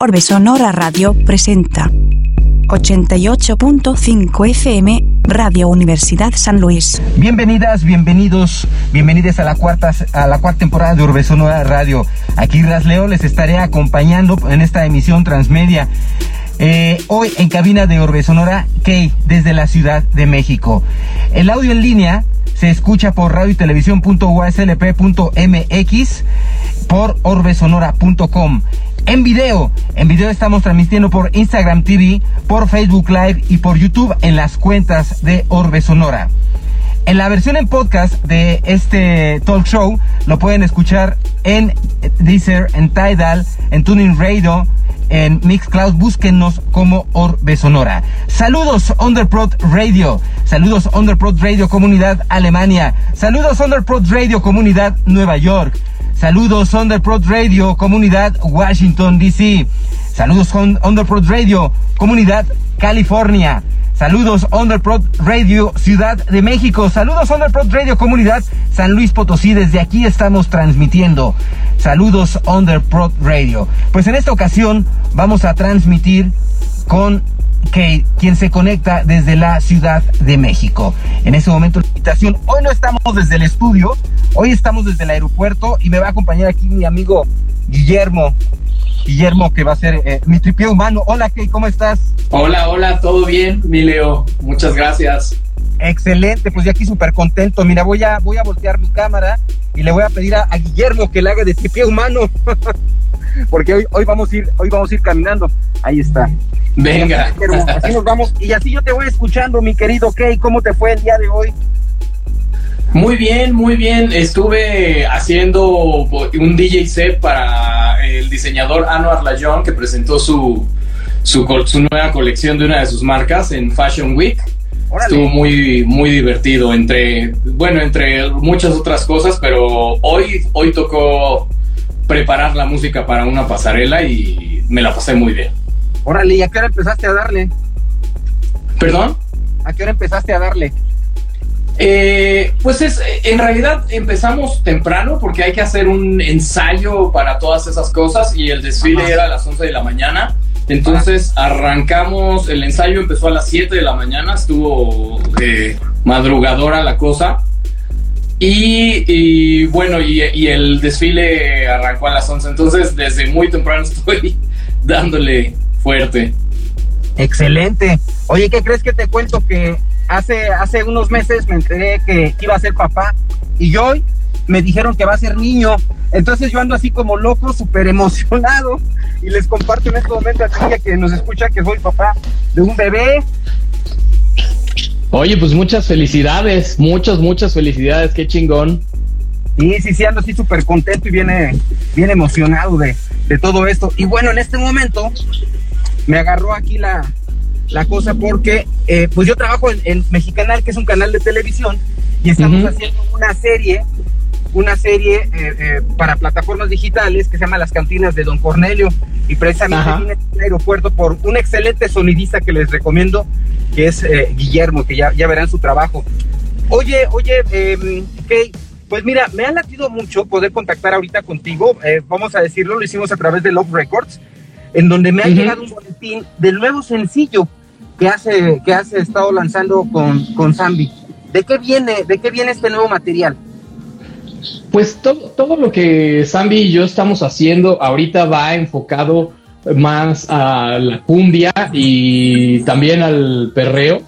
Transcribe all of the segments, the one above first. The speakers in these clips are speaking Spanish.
Orbe Sonora Radio presenta 88.5 FM Radio Universidad San Luis. Bienvenidas, bienvenidos, bienvenidas a la cuarta a la cuarta temporada de Orbe Sonora Radio. Aquí Rasleo les estaré acompañando en esta emisión transmedia. Eh, hoy en cabina de Orbe Sonora, Kay, desde la Ciudad de México. El audio en línea se escucha por radio y televisión.uslp.mx, por orbesonora.com. En video, en video estamos transmitiendo por Instagram TV, por Facebook Live y por YouTube en las cuentas de Orbe Sonora. En la versión en podcast de este talk show lo pueden escuchar en Deezer, en Tidal, en Tuning Radio, en Mixcloud, búsquenos como Orbe Sonora. Saludos Underprod Radio, saludos Underprod Radio Comunidad Alemania, saludos Underprod Radio Comunidad Nueva York, saludos Underprod Radio Comunidad Washington DC, saludos Underprod Radio Comunidad California. Saludos Underprod Radio Ciudad de México. Saludos Underprod Radio Comunidad San Luis Potosí. Desde aquí estamos transmitiendo. Saludos Underprod Radio. Pues en esta ocasión vamos a transmitir con Kate, quien se conecta desde la Ciudad de México. En este momento la invitación. Hoy no estamos desde el estudio, hoy estamos desde el aeropuerto y me va a acompañar aquí mi amigo Guillermo. Guillermo, que va a ser eh, mi tripié humano. Hola, Kate, ¿cómo estás? Hola, hola, todo bien, mi Leo. Muchas gracias. Excelente, pues ya aquí súper contento. Mira, voy a, voy a voltear mi cámara y le voy a pedir a, a Guillermo que le haga de tripié humano. Porque hoy, hoy vamos a ir, hoy vamos a ir caminando. Ahí está. Venga. Así nos vamos. Y así yo te voy escuchando, mi querido Kay. ¿Cómo te fue el día de hoy? Muy bien, muy bien. Estuve haciendo un DJ set para el diseñador Anwar Lajon que presentó su, su, su, nueva colección de una de sus marcas en Fashion Week. Órale. Estuvo muy, muy divertido entre, bueno, entre muchas otras cosas, pero hoy, hoy tocó preparar la música para una pasarela y me la pasé muy bien. Órale, ¿y a qué hora empezaste a darle? ¿Perdón? ¿A qué hora empezaste a darle? Eh, pues es, en realidad empezamos temprano porque hay que hacer un ensayo para todas esas cosas y el desfile Ajá. era a las 11 de la mañana. Entonces arrancamos, el ensayo empezó a las 7 de la mañana, estuvo eh, madrugadora la cosa. Y, y bueno, y, y el desfile arrancó a las 11. Entonces desde muy temprano estoy dándole fuerte. Excelente. Oye, ¿qué crees que te cuento? Que hace, hace unos meses me enteré que iba a ser papá y hoy me dijeron que va a ser niño. Entonces yo ando así como loco, súper emocionado y les comparto en este momento a ti que nos escucha que soy papá de un bebé. Oye, pues muchas felicidades, muchas, muchas felicidades, qué chingón. Y sí, sí, ando así súper contento y viene bien emocionado de, de todo esto. Y bueno, en este momento me agarró aquí la, la cosa porque eh, pues yo trabajo en, en Mexicanal, que es un canal de televisión, y estamos Ujú. haciendo una serie, una serie eh, eh, para plataformas digitales que se llama Las Cantinas de Don Cornelio. Y precisamente vine al aeropuerto por un excelente sonidista que les recomiendo, que es eh, Guillermo, que ya, ya verán su trabajo. Oye, oye, eh, Kay, pues mira, me ha latido mucho poder contactar ahorita contigo. eh, vamos a decirlo, lo hicimos a través de Love Records, en donde me ha llegado un boletín del nuevo sencillo que hace, que has estado lanzando con, con Zambi. ¿De qué viene, de qué viene este nuevo material? Pues todo, todo lo que Zambi y yo estamos haciendo ahorita va enfocado más a la cumbia y también al perreo.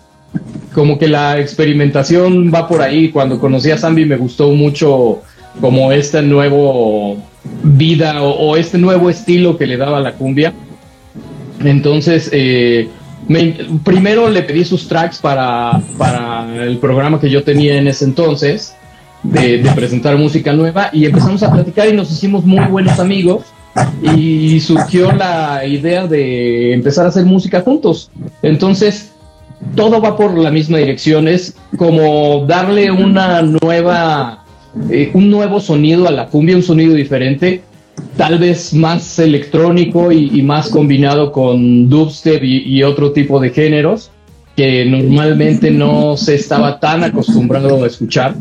Como que la experimentación va por ahí. Cuando conocí a Zambi me gustó mucho como este nuevo vida o, este nuevo estilo que le daba la cumbia. Entonces, eh, me- primero le pedí sus tracks para, para el programa que yo tenía en ese entonces, de, de presentar música nueva, y empezamos a platicar y nos hicimos muy buenos amigos, y surgió la idea de empezar a hacer música juntos. Entonces, todo va por la misma dirección, es como darle una nueva, eh, un nuevo sonido a la cumbia, un sonido diferente, tal vez más electrónico y, más combinado con dubstep y, otro tipo de géneros que normalmente no se estaba tan acostumbrado a escuchar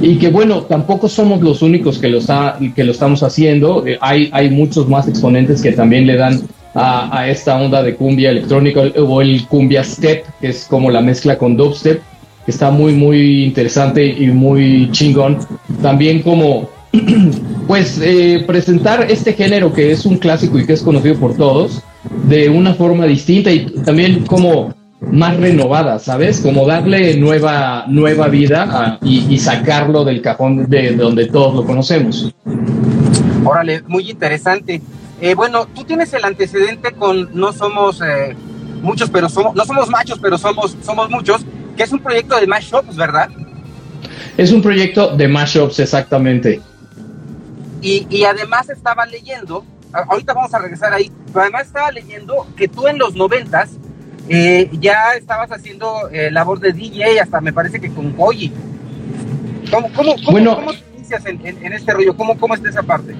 y que bueno, tampoco somos los únicos que lo, que lo estamos haciendo, Eh, hay, hay muchos más exponentes que también le dan a, esta onda de cumbia electrónica o el cumbia step, que es como la mezcla con dubstep, que está muy, muy interesante y muy chingón. También como, pues, eh, presentar este género que es un clásico y que es conocido por todos de una forma distinta y también como más renovada, ¿sabes? Como darle nueva, nueva vida y, sacarlo del cajón de, donde todos lo conocemos. Órale, muy interesante. Eh, bueno, tú tienes el antecedente con No Somos eh, Muchos, pero somos, no somos machos, pero somos, somos muchos, que es un proyecto de mashups, ¿verdad? Es un proyecto de mashups, exactamente. Y, y además estaba leyendo, ahorita vamos a regresar ahí, pero además estaba leyendo que tú en los noventas eh, ya estabas haciendo eh, labor de DJ, hasta me parece que con Goyi. ¿Cómo, cómo, bueno, ¿cómo te inicias en, este rollo? ¿Cómo, ¿Cómo está esa parte?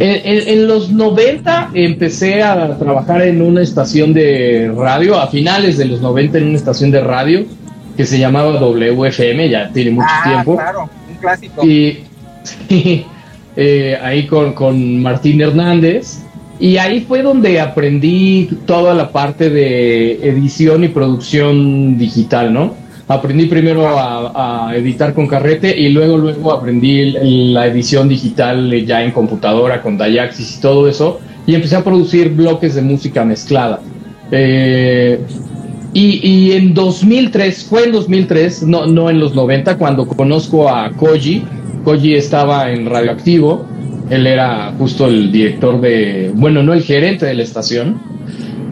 En, los 90 empecé a trabajar en una estación de radio, a finales de los 90 en una estación de radio que se llamaba WFM, ya tiene mucho ah, tiempo. Claro, un clásico. Y eh, ahí con, con Martín Hernández. Y ahí fue donde aprendí toda la parte de edición y producción digital, ¿no? Aprendí primero a, editar con carrete y luego luego aprendí la edición digital ya en computadora con Dayaxis y todo eso y empecé a producir bloques de música mezclada. Eh, y, y, en 2003, fue en 2003, no, no en los 90, cuando conozco a Koji. Koji estaba en Radioactivo él era justo el director de, bueno, no el gerente de la estación.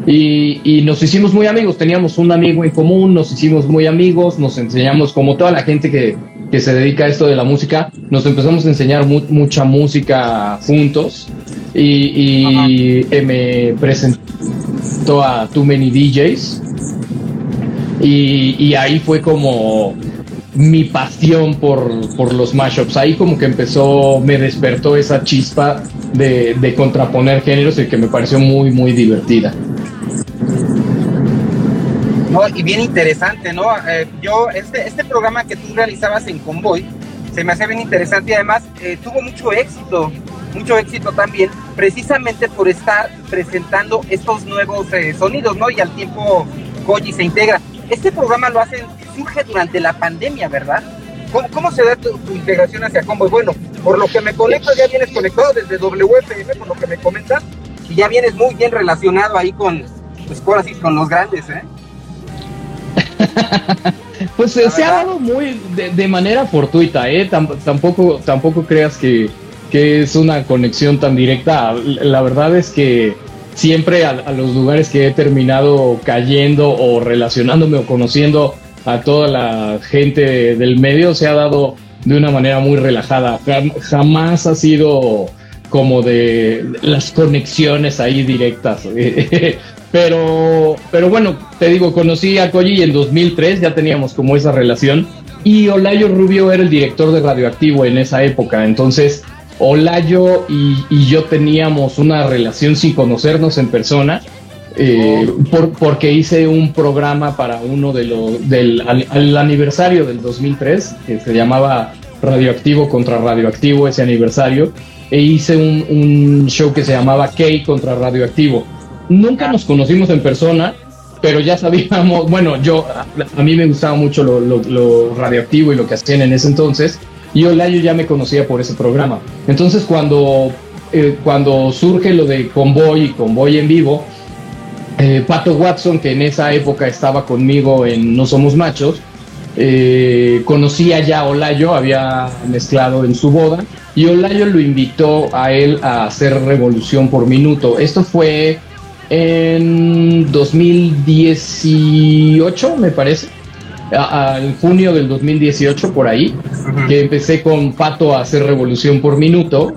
Y, nos hicimos muy amigos, teníamos un amigo en común, nos hicimos muy amigos, nos enseñamos, como toda la gente que, se dedica a esto de la música, nos empezamos a enseñar mucha música juntos. Y, me presentó a Too Many DJs. Y, y ahí fue como mi pasión por, los mashups. Ahí como que empezó, me despertó esa chispa de, contraponer géneros y que me pareció muy, muy divertida. y bien interesante, ¿no? Eh, yo, este, este programa que tú realizabas en Convoy, se me hace bien interesante y además eh, tuvo mucho éxito, mucho éxito también, precisamente por estar presentando estos nuevos eh, sonidos, ¿no? Y al tiempo Koji se integra. Este programa lo hacen surge durante la pandemia, ¿verdad? ¿Cómo, se da tu, integración hacia Combo? Bueno, por lo que me conecto, ya vienes conectado desde WFM, por lo que me comentas, y ya vienes muy bien relacionado ahí con, pues, con los grandes, ¿eh? pues se ha dado muy de, manera fortuita, ¿eh? tampoco, tampoco creas que, que, es una conexión tan directa. La verdad es que siempre a, a, los lugares que he terminado cayendo o relacionándome o conociendo a toda la gente del medio se ha dado de una manera muy relajada. Jamás ha sido como de las conexiones ahí directas. pero, pero bueno, te digo, conocí a Koji en 2003, ya teníamos como esa relación. Y Olayo Rubio era el director de Radioactivo en esa época. Entonces, Olayo y, y yo teníamos una relación sin conocernos en persona eh, por, porque hice un programa para uno de los del al, aniversario del 2003 que se llamaba Radioactivo contra Radioactivo ese aniversario e hice un, show que se llamaba K contra Radioactivo. Nunca nos conocimos en persona pero ya sabíamos bueno yo a, mí me gustaba mucho lo, radioactivo y lo que hacían en ese entonces y Olayo ya me conocía por ese programa. Entonces cuando eh, cuando surge lo de Convoy y Convoy en vivo eh, Pato Watson, que en esa época estaba conmigo en No Somos Machos, eh, conocía ya a Olayo, había mezclado en su boda, y Olayo lo invitó a él a hacer Revolución por Minuto. Esto fue en 2018, me parece, en junio del 2018, por ahí, que empecé con Pato a hacer Revolución por Minuto.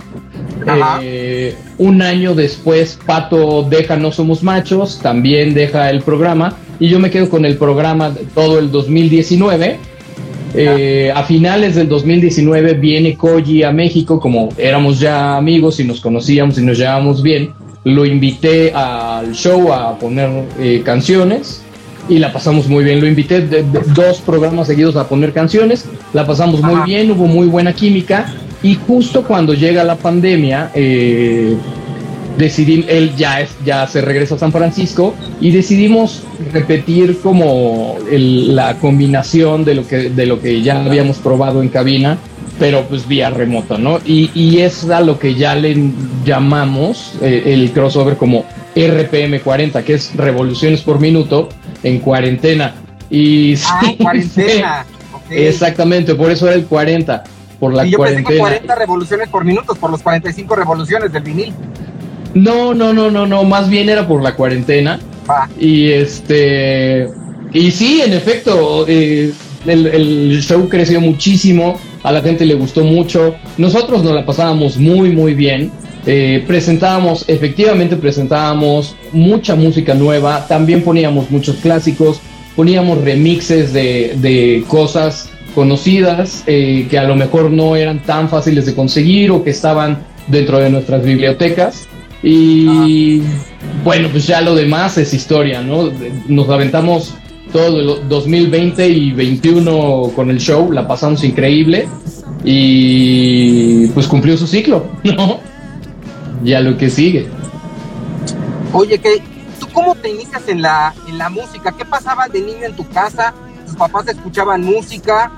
Eh, un año después, Pato deja No Somos Machos, también deja el programa, y yo me quedo con el programa todo el 2019. Eh, a finales del 2019 viene Koji a México, como éramos ya amigos y nos conocíamos y nos llevábamos bien. Lo invité al show a poner eh, canciones y la pasamos muy bien. Lo invité de, dos programas seguidos a poner canciones, la pasamos muy bien, hubo muy buena química y justo cuando llega la pandemia, eh, decidí, él ya, es, ya se regresa a San Francisco y decidimos repetir como la combinación de lo, que, de lo que ya habíamos probado en cabina, pero pues vía remota, ¿no? Y, y es a lo que ya le llamamos eh, el crossover como RPM 40, que es revoluciones por minuto en cuarentena. Y ah, cuarentena. Exactamente, por eso era el 40, por la y yo cuarentena. Pensé que 40 revoluciones por minuto, por los 45 revoluciones del vinil. No, no, no, no, no, más bien era por la cuarentena. Ah. Y este, y sí, en efecto, eh, el, show creció muchísimo, a la gente le gustó mucho, nosotros nos la pasábamos muy, muy bien. Eh, presentábamos, efectivamente presentábamos mucha música nueva, también poníamos muchos clásicos, poníamos remixes de, cosas conocidas eh, que a lo mejor no eran tan fáciles de conseguir o que estaban dentro de nuestras bibliotecas. Y bueno, pues ya lo demás es historia, ¿no? Nos aventamos todo el 2020 y 21 con el show, la pasamos increíble y pues cumplió su ciclo, ¿no? Ya lo que sigue. Oye, ¿qué, ¿tú cómo te inicias en la, en la música? ¿Qué pasaba de niño en tu casa? ¿Tus papás escuchaban música?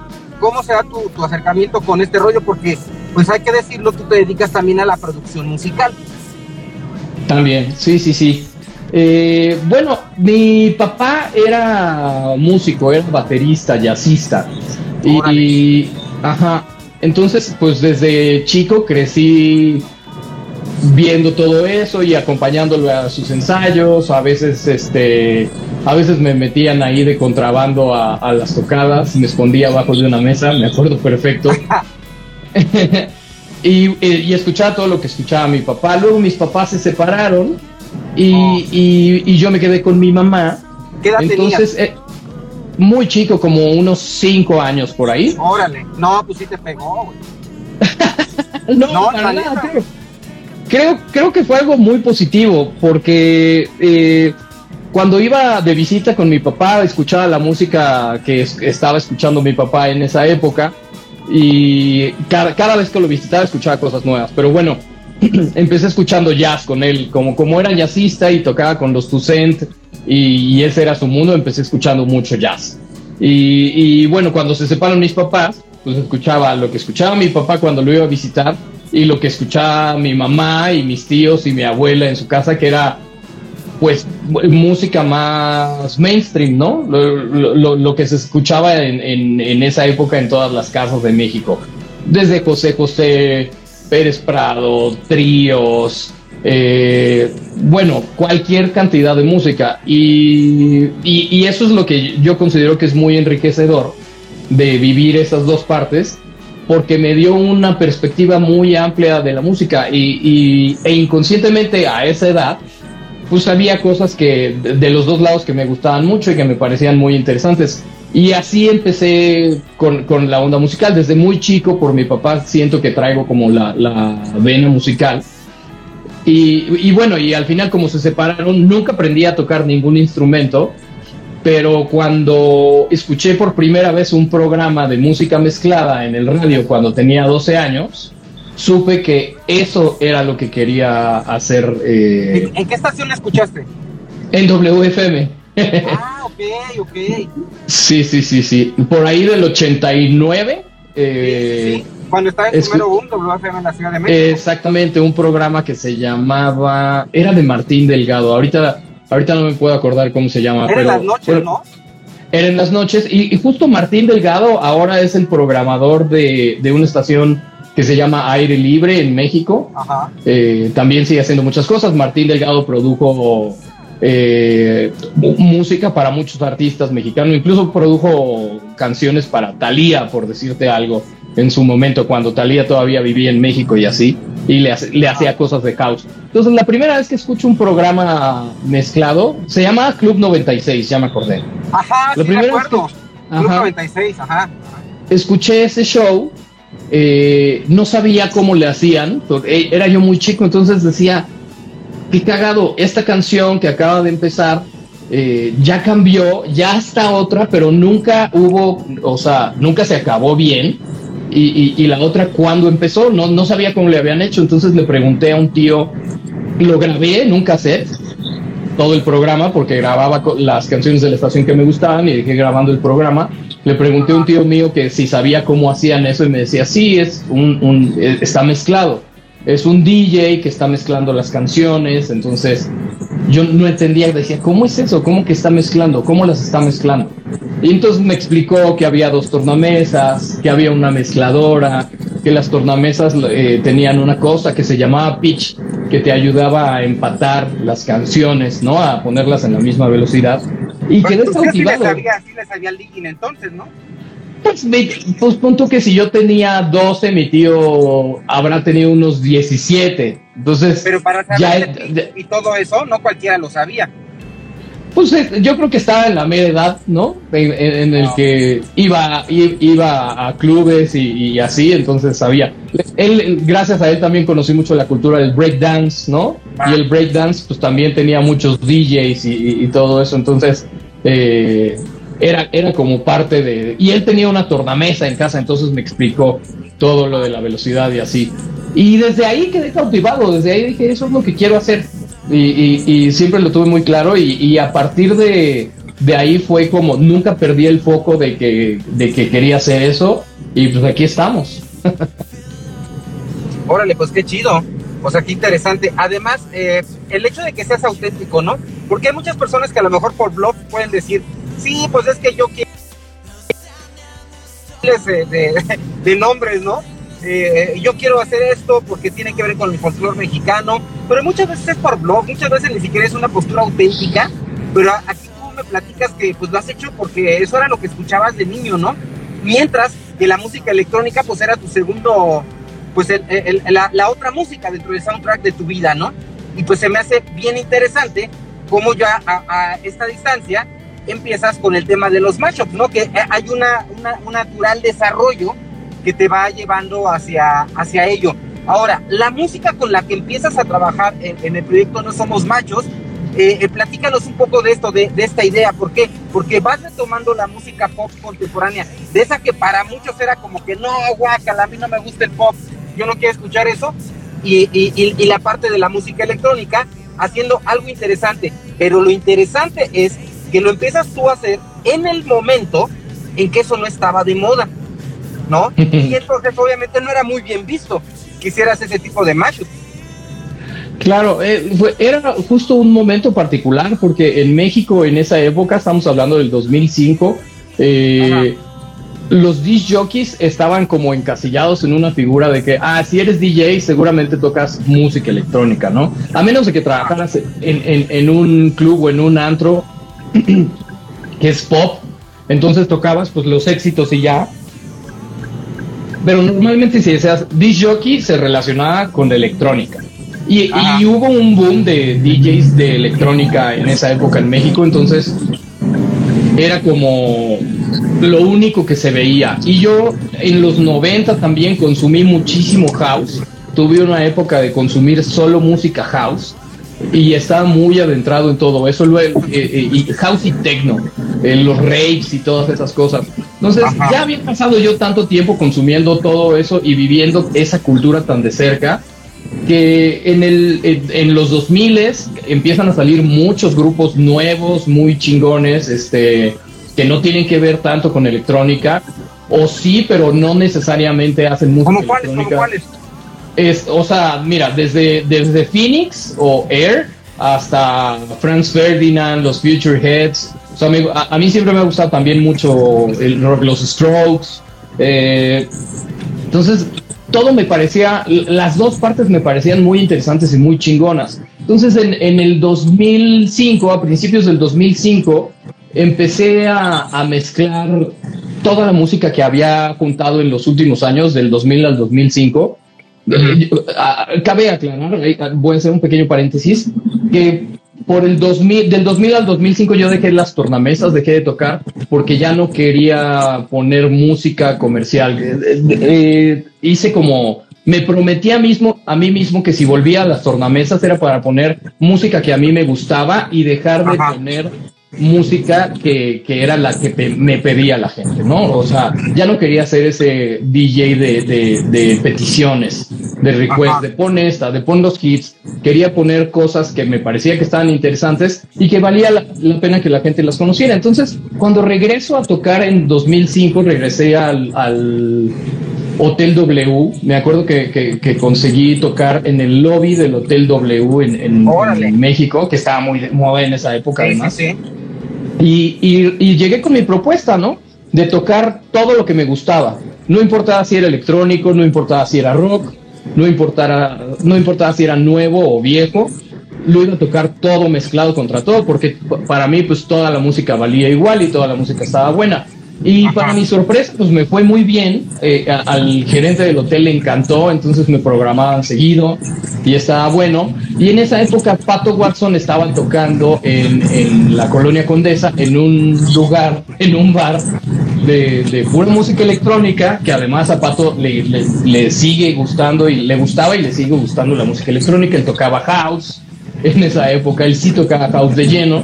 ¿Cómo será tu, tu acercamiento con este rollo? Porque, pues hay que decirlo, tú te dedicas también a la producción musical. También, sí, sí, sí. Eh, bueno, mi papá era músico, era baterista, jazzista. Y, ajá, entonces, pues desde chico crecí viendo todo eso y acompañándolo a sus ensayos. A veces, este, a veces me metían ahí de contrabando a, a las tocadas, me escondía abajo de una mesa, me acuerdo perfecto. Y, y, escuchaba todo lo que escuchaba mi papá. Luego mis papás se separaron y, oh. y, yo me quedé con mi mamá. ¿Qué edad Entonces, eh, muy chico, como unos cinco años por ahí. Órale, no, pues sí te pegó, no, no nada, creo. creo. que fue algo muy positivo porque eh, cuando iba de visita con mi papá, escuchaba la música que estaba escuchando mi papá en esa época y cada, cada vez que lo visitaba escuchaba cosas nuevas. Pero bueno, empecé escuchando jazz con él, como, como era jazzista y tocaba con los Toussaint y, ese era su mundo, empecé escuchando mucho jazz. Y, bueno, cuando se separan mis papás, pues escuchaba lo que escuchaba mi papá cuando lo iba a visitar y lo que escuchaba mi mamá y mis tíos y mi abuela en su casa, que era pues música más mainstream, ¿no? Lo, que se escuchaba en, esa época en todas las casas de México. Desde José José, Pérez Prado, tríos, eh, bueno, cualquier cantidad de música. Y, y, eso es lo que yo considero que es muy enriquecedor de vivir esas dos partes, porque me dio una perspectiva muy amplia de la música y, e inconscientemente a esa edad pues había cosas que de los dos lados que me gustaban mucho y que me parecían muy interesantes. Y así empecé con, con la onda musical. Desde muy chico, por mi papá, siento que traigo como la, la vena musical. Y, y, bueno, y al final como se separaron, nunca aprendí a tocar ningún instrumento, pero cuando escuché por primera vez un programa de música mezclada en el radio cuando tenía 12 años, supe que eso era lo que quería hacer. Eh, ¿En, qué estación la escuchaste? En WFM. Ah, ok, ok. Sí, sí, sí, sí. Por ahí del 89. Eh, sí, Cuando estaba en número uno, WFM en la Ciudad de México. Exactamente, un programa que se llamaba. Era de Martín Delgado. Ahorita, ahorita no me puedo acordar cómo se llama. Era en las noches, ¿no? Era en las noches. Y, justo Martín Delgado ahora es el programador de, de una estación que se llama Aire Libre en México. Eh, también sigue haciendo muchas cosas. Martín Delgado produjo eh, música para muchos artistas mexicanos, incluso produjo canciones para Thalía, por decirte algo, en su momento, cuando Thalía todavía vivía en México y así, y le, le hacía cosas de caos. Entonces, la primera vez que escucho un programa mezclado, se llama Club 96, ya me acordé. Ajá, sí me acuerdo. Club 96, ajá. Escuché ese show eh, no sabía cómo le hacían, eh, era yo muy chico, entonces decía, qué cagado, esta canción que acaba de empezar eh, ya cambió, ya está otra, pero nunca hubo, o sea, nunca se acabó bien. Y, la otra, cuando empezó? No, no sabía cómo le habían hecho, entonces le pregunté a un tío lo grabé en un cassette, todo el programa, porque grababa las canciones de la estación que me gustaban y dejé grabando el programa. Le pregunté a un tío mío que si sabía cómo hacían eso y me decía, sí, es un, está mezclado. Es un DJ que está mezclando las canciones, entonces yo no entendía, decía, ¿cómo es eso? ¿Cómo que está mezclando? ¿Cómo las está mezclando? Y entonces me explicó que había dos tornamesas, que había una mezcladora, que las tornamesas eh, tenían una cosa que se llamaba pitch, que te ayudaba a empatar las canciones, ¿no? A ponerlas en la misma velocidad. Y quedé pues, cautivado. Sí sí entonces, ¿no? Pues, pues punto que si yo tenía 12, mi tío habrá tenido unos 17. Entonces, pero para saber y todo eso, no cualquiera lo sabía. Pues eh, yo creo que estaba en la media edad, ¿no? En, el que iba, iba a clubes y, así, entonces sabía. Él, gracias a él también conocí mucho la cultura del breakdance, ¿no? Y ah. el breakdance, pues también tenía muchos DJs y, todo eso, entonces eh, era, era como parte de... Y él tenía una tornamesa en casa, entonces me explicó todo lo de la velocidad y así. Y desde ahí quedé cautivado, desde ahí dije, eso es lo que quiero hacer. Y, siempre lo tuve muy claro y, a partir de, ahí fue como nunca perdí el foco de que, de que quería hacer eso y pues aquí estamos. Órale, pues qué chido. O sea, qué interesante. Además, eh, el hecho de que seas auténtico, ¿no? Porque hay muchas personas que a lo mejor por blog pueden decir, sí, pues es que yo quiero de, de nombres, ¿no? Eh, yo quiero hacer esto porque tiene que ver con el folclore mexicano, pero muchas veces es por blog, muchas veces ni siquiera es una postura auténtica, pero aquí tú me platicas que pues lo has hecho porque eso era lo que escuchabas de niño, ¿no? Mientras que la música electrónica pues era tu segundo, pues la, otra música dentro del soundtrack de tu vida, ¿no? Y pues se me hace bien interesante cómo ya a, esta distancia empiezas con el tema de los mashups, ¿no? Que hay una, un natural desarrollo que te va llevando hacia, hacia ello. Ahora, la música con la que empiezas a trabajar en, el proyecto No Somos Machos, eh, eh, platícanos un poco de esto, de, esta idea. ¿Por qué? Porque vas retomando la música pop contemporánea, de esa que para muchos era como que no, guacala, a mí no me gusta el pop, yo no quiero escuchar eso, y, y la parte de la música electrónica, haciendo algo interesante. Pero lo interesante es que lo empiezas tú a hacer en el momento en que eso no estaba de moda. ¿no? y entonces obviamente no era muy bien visto que hicieras ese tipo de matches. Claro, eh, era justo un momento particular porque en México en esa época, estamos hablando del 2005, eh, los disc jockeys estaban como encasillados en una figura de que, ah, si eres DJ seguramente tocas música electrónica, ¿no? A menos de que trabajaras en, en un club o en un antro que es pop, entonces tocabas pues los éxitos y ya, pero normalmente si decías disc jockey se relacionaba con electrónica. Y, hubo un boom de DJs de electrónica en esa época en México, entonces era como lo único que se veía. Y yo en los 90 también consumí muchísimo house. Tuve una época de consumir solo música house y estaba muy adentrado en todo eso, luego, eh, eh, y house y techno, en los raves y todas esas cosas. Entonces, ya había pasado yo tanto tiempo consumiendo todo eso y viviendo esa cultura tan de cerca, que en, el, en, los 2000 empiezan a salir muchos grupos nuevos, muy chingones, este, que no tienen que ver tanto con electrónica, o sí, pero no necesariamente hacen música ¿Cómo cuáles? ¿Cómo cuáles? O sea, mira, desde, desde Phoenix o Air hasta Franz Ferdinand, los Future Heads. Sea, a, mí siempre me ha gustado también mucho los Strokes. Eh, entonces, todo me parecía, las dos partes me parecían muy interesantes y muy chingonas. Entonces, en, en el 2005, a principios del 2005, empecé a, a, mezclar toda la música que había juntado en los últimos años, del 2000 al 2005 cabe aclarar, voy a hacer un pequeño paréntesis, que por el 2000, del 2000 al 2005 yo dejé las tornamesas, dejé de tocar porque ya no quería poner música comercial. Eh, eh, eh, hice como, me prometí a, mismo, a mí mismo que si volvía a las tornamesas era para poner música que a mí me gustaba y dejar de poner música que, que, era la que me pedía la gente, ¿no? O sea, ya no quería ser ese DJ de, de, peticiones. de request, de pon esta, de pon los hits. Quería poner cosas que me parecía que estaban interesantes y que valía la, la pena que la gente las conociera. Entonces, cuando regreso a tocar en 2005, regresé al, al Hotel W. Me acuerdo que, que, que, conseguí tocar en el lobby del Hotel W en, en, en México, que estaba muy de moda en esa época, Sí, además. sí, sí. Y, y- y llegué con mi propuesta, ¿no? De tocar todo lo que me gustaba. No importaba si era electrónico, no importaba si era rock, no importaba, no importaba si era nuevo o viejo. Lo iba a tocar todo mezclado contra todo, porque para mí, pues toda la música valía igual y toda la música estaba buena. Y Ajá. para mi sorpresa, pues me fue muy bien. Eh, a- al gerente del hotel le encantó, entonces me programaban seguido y estaba bueno. Y en esa época, Pato Watson estaba tocando en, en la colonia Condesa, en un lugar, en un bar de, de pura música electrónica, que además a Pato le, le- le sigue gustando y le gustaba y le sigue gustando la música electrónica. Él tocaba house en esa época, él sí tocaba house de lleno.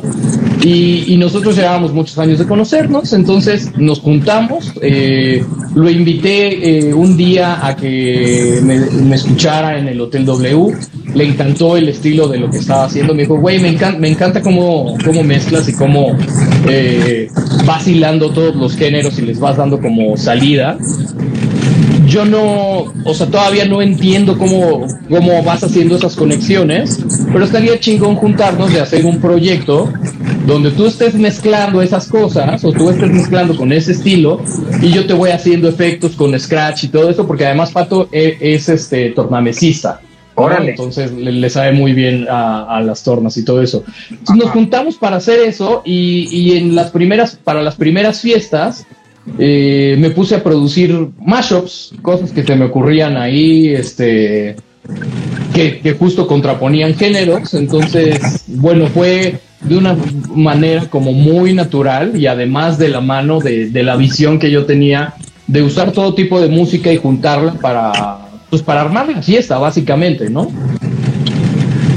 Y, y nosotros llevábamos muchos años de conocernos, entonces nos juntamos. eh, lo invité eh, un día a que me, escuchara en el Hotel W. Le encantó el estilo de lo que estaba haciendo. Me dijo, güey, me, encan- me encanta cómo, cómo mezclas y cómo eh, vas hilando todos los géneros y les vas dando como salida yo no, o sea, todavía no entiendo cómo, cómo vas haciendo esas conexiones, pero estaría chingón juntarnos de hacer un proyecto donde tú estés mezclando esas cosas o tú estés mezclando con ese estilo y yo te voy haciendo efectos con Scratch y todo eso, porque además Pato e- es, este tornamesista. ¿no? Órale. Entonces le, le sabe muy bien a, a las tornas y todo eso. Entonces, nos juntamos para hacer eso y, y en las primeras, para las primeras fiestas, eh, me puse a producir mashups, cosas que se me ocurrían ahí, este, que, que justo contraponían géneros. Entonces, bueno, fue de una manera como muy natural y además de la mano de, de la visión que yo tenía de usar todo tipo de música y juntarla para, pues para armar la fiesta, básicamente, ¿no?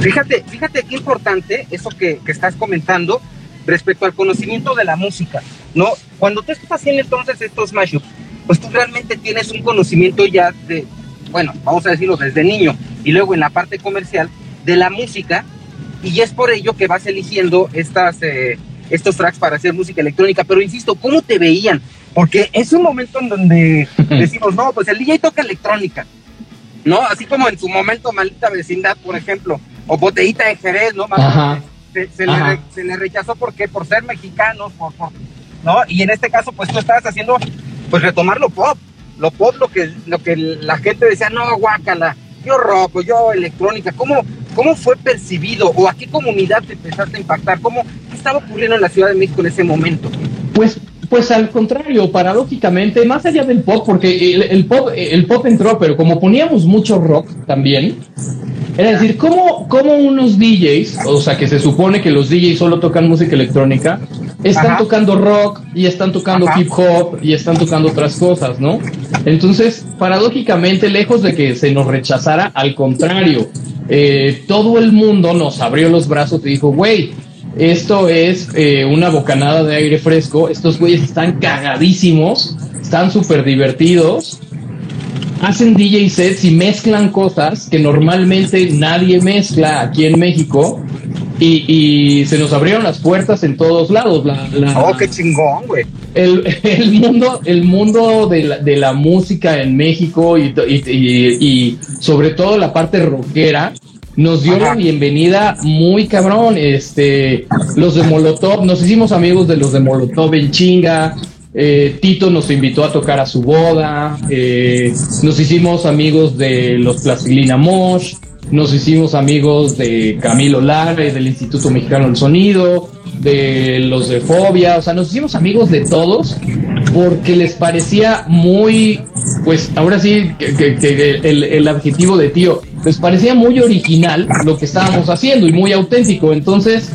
Fíjate, fíjate qué importante eso que, que estás comentando respecto al conocimiento de la música, ¿no? Cuando tú estás haciendo entonces estos mashups, pues tú realmente tienes un conocimiento ya de, bueno, vamos a decirlo desde niño y luego en la parte comercial de la música y es por ello que vas eligiendo estas, eh, estos tracks para hacer música electrónica, pero insisto, ¿cómo te veían? Porque es un momento en donde decimos, no, pues el DJ toca electrónica, ¿no? Así como en su momento Maldita Vecindad, por ejemplo, o Botellita de Jerez, ¿no? Ajá. se, se le, Ajá. se le rechazó ¿por qué? por ser mexicanos, por, por- ¿no? Y en este caso, pues tú estabas haciendo, pues retomar lo pop, lo pop, lo que, lo que la gente decía, no, guácala, yo rock, yo electrónica, ¿cómo, ¿cómo fue percibido o a qué comunidad te empezaste a impactar? ¿Cómo qué estaba ocurriendo en la Ciudad de México en ese momento? Pues, pues al contrario, paradójicamente, más allá del pop, porque el, el pop, el pop entró, pero como poníamos mucho rock también, era decir, ¿cómo, cómo unos DJs, o sea, que se supone que los DJs solo tocan música electrónica, están Ajá. tocando rock y están tocando Ajá. hip hop y están tocando otras cosas, ¿no? Entonces, paradójicamente, lejos de que se nos rechazara, al contrario, eh, todo el mundo nos abrió los brazos y dijo, güey, esto es eh, una bocanada de aire fresco. Estos güeyes están cagadísimos, están súper divertidos. Hacen DJ sets y mezclan cosas que normalmente nadie mezcla aquí en México. Y, y se nos abrieron las puertas en todos lados. La, la- Oh, qué chingón, güey. el, el mundo, el mundo de la, de la música en México y, y- y- y sobre todo la parte rockera nos dio Ajá. la bienvenida muy cabrón. Este, los de Molotov, nos hicimos amigos de los de Molotov en chinga. eh, Tito nos invitó a tocar a su boda. eh, nos hicimos amigos de los Plastilina Mosh. Nos hicimos amigos de Camilo Lara, del Instituto Mexicano del Sonido, de los de Fobia, o sea, nos hicimos amigos de todos porque les parecía muy, pues ahora sí, que, el, el adjetivo de tío, les parecía muy original lo que estábamos haciendo y muy auténtico. Entonces,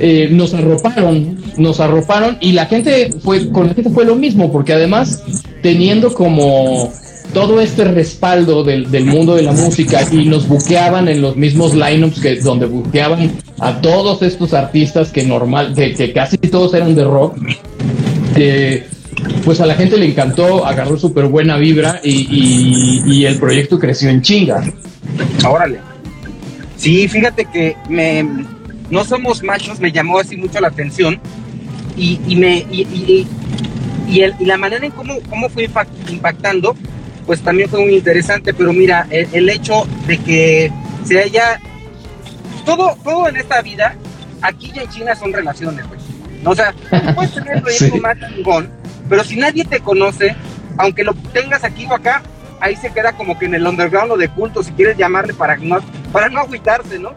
eh, nos arroparon, nos arroparon y la gente fue, con la gente fue lo mismo, porque además teniendo como todo este respaldo del, del mundo de la música y nos buqueaban en los mismos lineups que donde buqueaban a todos estos artistas que normal, que, casi todos eran de rock, pues a la gente le encantó, agarró súper buena vibra y, el proyecto creció en chinga. Órale. Sí, fíjate que me, no somos machos, me llamó así mucho la atención y, me y, y, la manera en cómo, cómo fue impactando, pues también fue muy interesante, pero mira, el, hecho de que se haya todo, todo en esta vida, aquí y en China son relaciones, pues. O sea, tú puedes tener el proyecto más chingón, pero si nadie te conoce, aunque lo tengas aquí o acá, ahí se queda como que en el underground o de culto, si quieres llamarle para no, para no agüitarse, ¿no?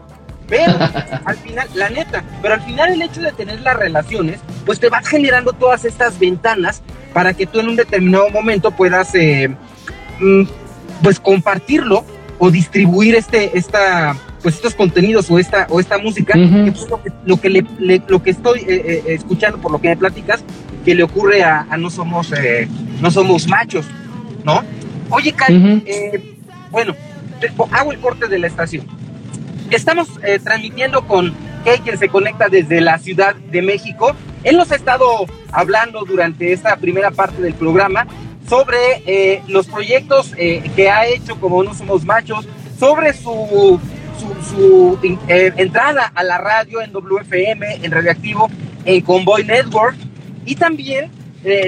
Pero al final, la neta, pero al final el hecho de tener las relaciones, pues te vas generando todas estas ventanas para que tú en un determinado momento puedas, eh, pues compartirlo o distribuir este, esta, pues estos contenidos o esta, o esta música, que lo que, le, lo que estoy eh, eh, escuchando por lo que me platicas, que le ocurre a, No Somos, no somos machos, ¿no? Oye, Cali, bueno, hago el corte de la estación Estamos eh, transmitiendo con Kay, quien se conecta desde la Ciudad de México. Él nos ha estado hablando durante esta primera parte del programa sobre eh, los proyectos eh, que ha hecho como No Somos Machos, sobre su, su, entrada a la radio en WFM, en Radioactivo, en Convoy Network, y también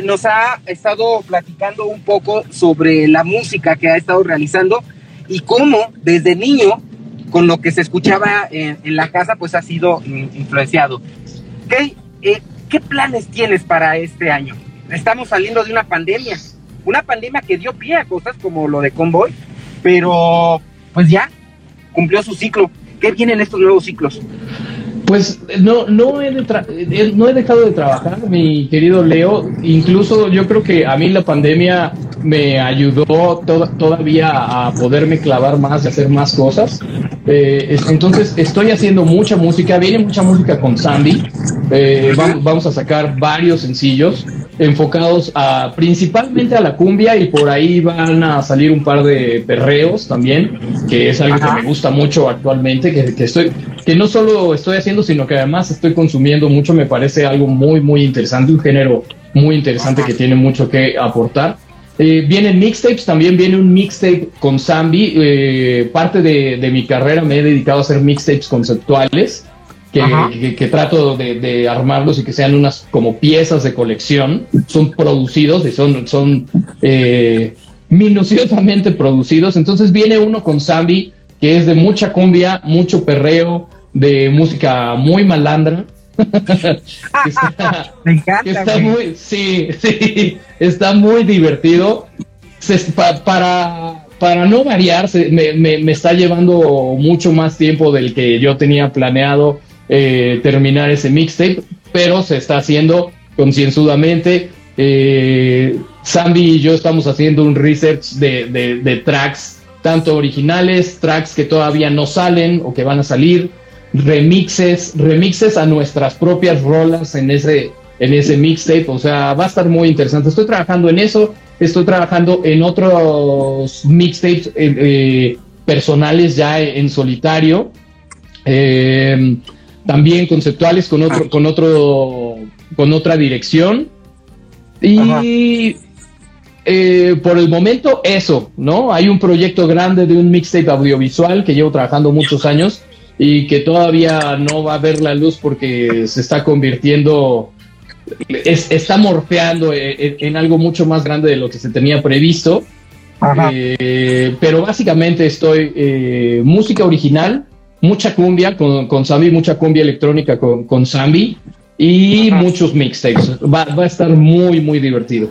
nos ha estado platicando un poco sobre la música que ha estado realizando y cómo desde niño con lo que se escuchaba en, la casa, pues ha sido influenciado. ¿Qué, eh, ¿Qué planes tienes para este año? Estamos saliendo de una pandemia, una pandemia que dio pie a cosas como lo de Convoy, pero pues ya cumplió su ciclo. ¿Qué vienen estos nuevos ciclos? Pues no, no, he eh, no he dejado de trabajar, mi querido Leo. Incluso yo creo que a mí la pandemia me ayudó todavía a poderme clavar más y hacer más cosas. Eh, entonces estoy haciendo mucha música, viene mucha música con Sandy. Eh, vamos, a sacar varios sencillos enfocados a, principalmente a la cumbia y por ahí van a salir un par de perreos también, que es algo que me gusta mucho actualmente, que, que, estoy, que no solo estoy haciendo, sino que además estoy consumiendo mucho, me parece algo muy, muy interesante, un género muy interesante que tiene mucho que aportar. Eh, vienen mixtapes, también viene un mixtape con Zambi. Eh, parte de, de, mi carrera me he dedicado a hacer mixtapes conceptuales que, trato de, armarlos y que sean unas como piezas de colección. Son producidos y son, son eh, minuciosamente producidos. Entonces viene uno con Zambi, que es de mucha cumbia, mucho perreo, de música muy malandra. está, Me encanta. Está muy, sí, sí, está muy divertido. para, para no variar, me, me, está llevando mucho más tiempo del que yo tenía planeado eh, terminar ese mixtape, pero se está haciendo concienzudamente. Eh, Sandy y yo estamos haciendo un research de, tracks, tanto originales, tracks que todavía no salen o que van a salir, remixes, remixes a nuestras propias rolas en ese, en ese mixtape. O sea, va a estar muy interesante. Estoy trabajando en eso, estoy trabajando en otros mixtapes eh, eh, personales ya en solitario. Eh, también conceptuales con otro, con otro, con otra dirección. Y eh, por el momento eso, ¿no? Hay un proyecto grande de un mixtape audiovisual que llevo trabajando muchos años y que todavía no va a ver la luz porque se está convirtiendo, está morfeando en, algo mucho más grande de lo que se tenía previsto. Eh, pero básicamente estoy eh, música original, mucha cumbia con, con Zambi, mucha cumbia electrónica con, con Zambi y muchos mixtapes. Va, va, a estar muy, muy divertido.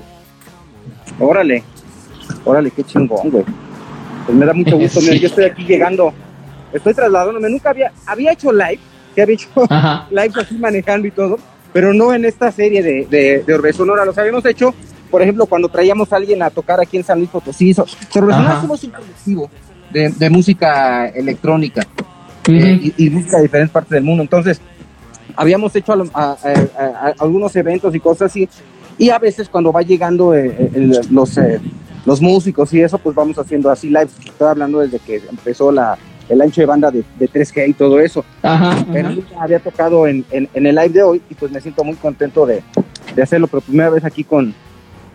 Órale, órale, qué chingón, güey. Pues me da mucho gusto. yo estoy aquí llegando, estoy trasladándome. Nunca había, había hecho live, que había hecho live así manejando y todo, pero no en esta serie de, de, de Orbe Sonora. Los habíamos hecho, por ejemplo, cuando traíamos a alguien a tocar aquí en San Luis Potosí. Orbe Sonora somos un colectivo de, de música electrónica y, busca a diferentes partes del mundo. Entonces, habíamos hecho algunos eventos y cosas así, y a veces cuando va llegando eh, eh, los, eh, los músicos y eso, pues vamos haciendo así live. Estoy hablando desde que empezó la, el ancho de banda de, 3G y todo eso. Pero nunca había tocado en, en, el live de hoy y pues me siento muy contento de, de hacerlo por primera vez aquí con,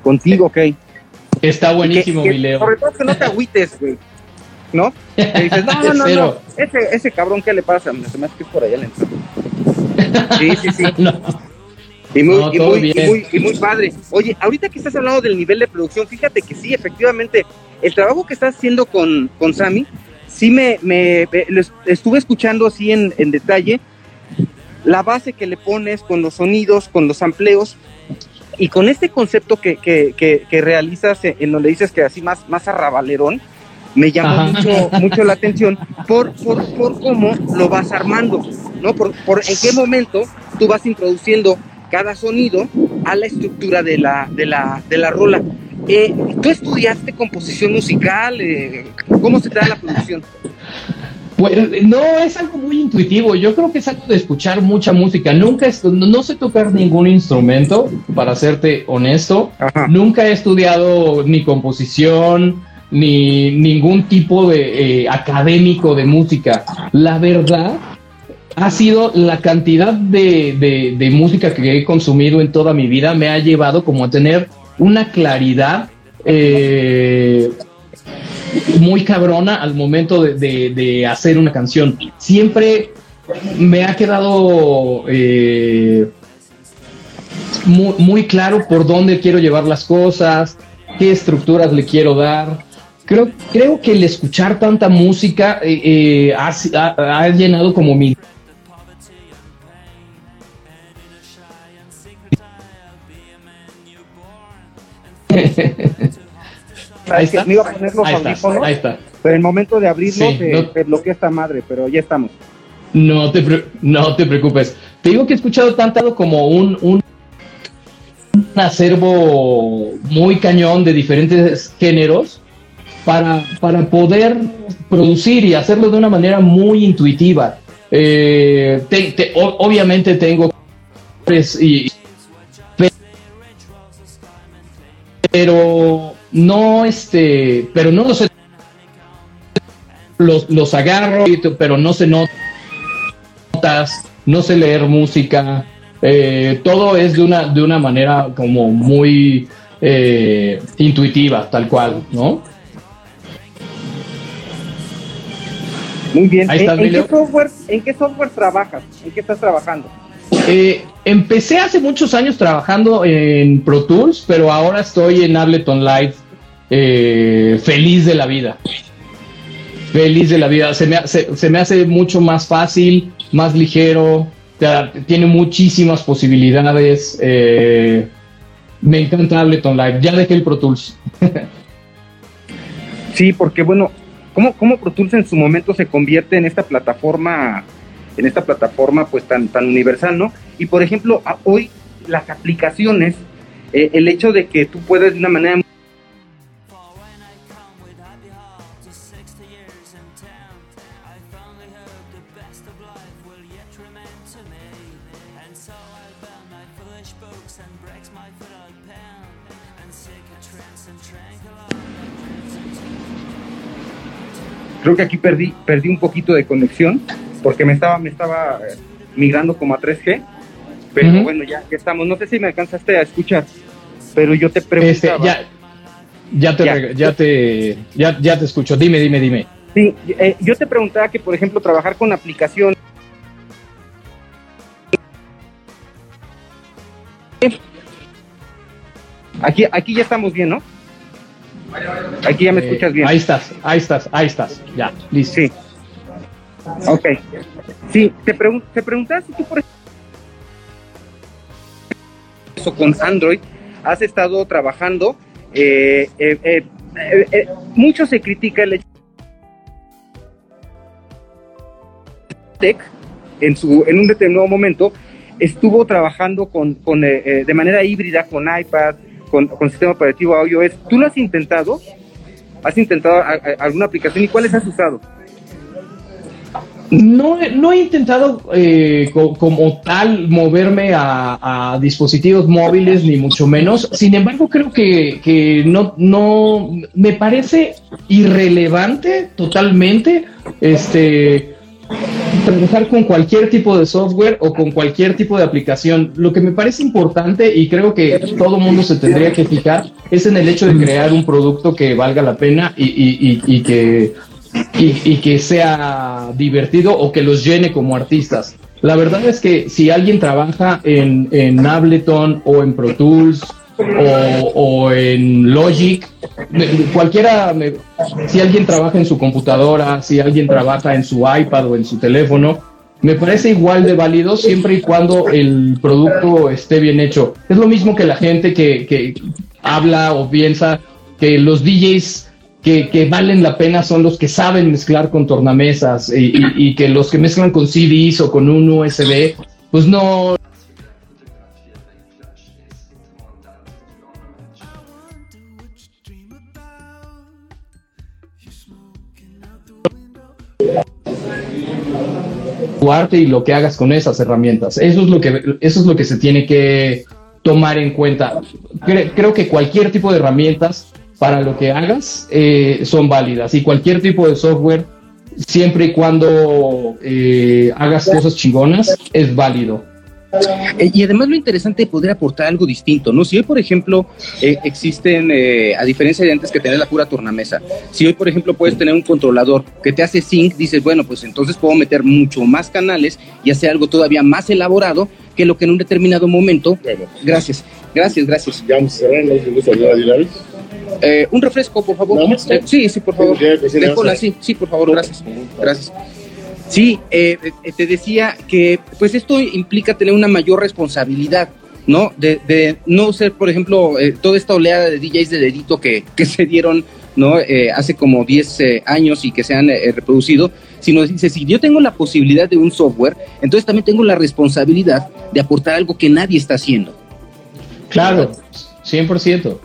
contigo, ok. Está buenísimo, Que- que- mi Leo. Sobre todo que no te agüites, güey. ¿No? Que dices, no, no, no. Ese, ese cabrón, ¿qué le pasa? Se me hace que es por allá la entrada. Sí, sí, sí. No. Y muy, No, muy, y, muy, y muy padre. Oye, ahorita que estás hablando del nivel de producción, fíjate que sí, efectivamente, el trabajo que estás haciendo con, con Sammy, sí me, me, me- estuve escuchando así en, en detalle, la base que le pones con los sonidos, con los amplios, y con este concepto que, que, que, que realizas en donde dices que así más, más arrabalerón, me llamó mucho, mucho la atención por, por, por cómo lo vas armando, ¿no? Por, por en qué momento tú vas introduciendo cada sonido a la estructura de la, de la, de la rola. Eh, ¿Tú estudiaste composición musical? Eh, ¿Cómo se te da la producción? Pues no, es algo muy intuitivo. Yo creo que es algo de escuchar mucha música. Nunca, no, no sé tocar ningún instrumento, para serte honesto. Ajá. Nunca he estudiado ni composición, ni ningún tipo de eh, académico de música. La verdad ha sido la cantidad de, de- de música que he consumido en toda mi vida me ha llevado como a tener una claridad eh, muy cabrona al momento de, de- hacer una canción. Siempre me ha quedado eh, muy, muy claro por dónde quiero llevar las cosas, qué estructuras le quiero dar. Creo, creo que el escuchar tanta música eh, eh, ha- ha llenado como mi... Ahí está. me iba a poner los Ahí está, ahí está. pero el momento de abrirlo Sí, te, no- te bloquea esta madre, pero ya estamos. No te, pre- no te preocupes. Te digo que he escuchado tanto como un, un, un acervo muy cañón de diferentes géneros para, para poder producir y hacerlo de una manera muy intuitiva. Eh, te- te- o- obviamente tengo y- pero no este pero no los los, los agarro pero no se nota notas, no sé leer música, eh, todo es de una, de una manera como muy eh, intuitiva, tal cual, ¿no? Muy bien. Ahí ¿En, qué software, ¿En qué software trabajas? ¿En qué estás trabajando? Eh, empecé hace muchos años trabajando en Pro Tools, pero ahora estoy en Ableton Live eh, feliz de la vida. Feliz de la vida. Se me, hace- se me hace mucho más fácil, más ligero, tiene muchísimas posibilidades. eh, me encanta Ableton Live. Ya dejé el Pro Tools. Sí, porque bueno, ¿cómo, cómo Pro Tools en su momento se convierte en esta plataforma, en esta plataforma pues tan, tan universal, ¿no? Y por ejemplo, hoy las aplicaciones, eh, el hecho de que tú puedes de una manera creo que aquí perdí, perdí un poquito de conexión porque me estaba, me estaba eh, migrando como a 3G, pero bueno, ya, estamos. No sé si me alcanzaste a escuchar, pero yo te Este, preguntaba. ya, ya te, Ya. te, ya, ya te escucho. Dime, dime, dime. Sí, eh, yo te preguntaba que, por ejemplo, trabajar con aplicación. Aquí, aquí ya estamos bien, ¿no? Aquí ya me Eh, escuchas bien. Ahí estás, ahí estás, ahí estás. Ya, listo. Sí. Ok. Sí, te, pregun te preguntaba si tú, por eso con Android has estado trabajando. eh, eh, eh, eh, mucho se critica el hecho Tech en su en un determinado momento estuvo trabajando con, con de manera híbrida con iPad, con, sistema operativo iOS. ¿Tú lo has intentado? ¿Has intentado a- a- alguna aplicación y cuáles has usado? No, no he intentado eh, co- como tal moverme a, a dispositivos móviles, ni mucho menos. Sin embargo, creo que, que no, no me parece irrelevante totalmente. Este trabajar con cualquier tipo de software o con cualquier tipo de aplicación. Lo que me parece importante y creo que todo mundo se tendría que fijar es en el hecho de crear un producto que valga la pena y, y, y, y que, y, que sea divertido o que los llene como artistas. La verdad es que si alguien trabaja en, en Ableton o en Pro Tools o, en Logic, cualquiera, si alguien trabaja en su computadora, si alguien trabaja en su iPad o en su teléfono, me parece igual de válido siempre y cuando el producto esté bien hecho. Es lo mismo que la gente que, que habla o piensa que los DJs que, que, valen la pena son los que saben mezclar con tornamesas y, y, y que los que mezclan con CDs o con un USB, pues no, tu arte y lo que hagas con esas herramientas. Eso es lo que, eso es lo que se tiene que tomar en cuenta. creo que cualquier tipo de herramientas para lo que hagas eh, son válidas y cualquier tipo de software, siempre y cuando eh, hagas cosas chingonas, es válido. Eh, y además lo interesante es poder aportar algo distinto, ¿no? Si hoy, por ejemplo, eh, existen, eh, a diferencia de antes que tener la pura tornamesa, si hoy, por ejemplo, puedes tener un controlador que te hace sync, dices, bueno, pues entonces puedo meter mucho más canales y hacer algo todavía más elaborado que lo que en un determinado momento. Gracias, gracias, gracias. Ya vamos a cerrar, ¿no? gusta de eh, un refresco, por favor. sí, sí, por favor. Déjala, sí, sí, por favor, gracias. Gracias. Sí, eh, eh, te decía que pues esto implica tener una mayor responsabilidad, ¿no? De, no ser, por ejemplo, eh, toda esta oleada de DJs de dedito que, que se dieron, ¿no? Eh, hace como 10 eh, años y que se han reproducido, sino dice, si yo tengo la posibilidad de un software, entonces también tengo la responsabilidad de aportar algo que nadie está haciendo. Claro, 100%.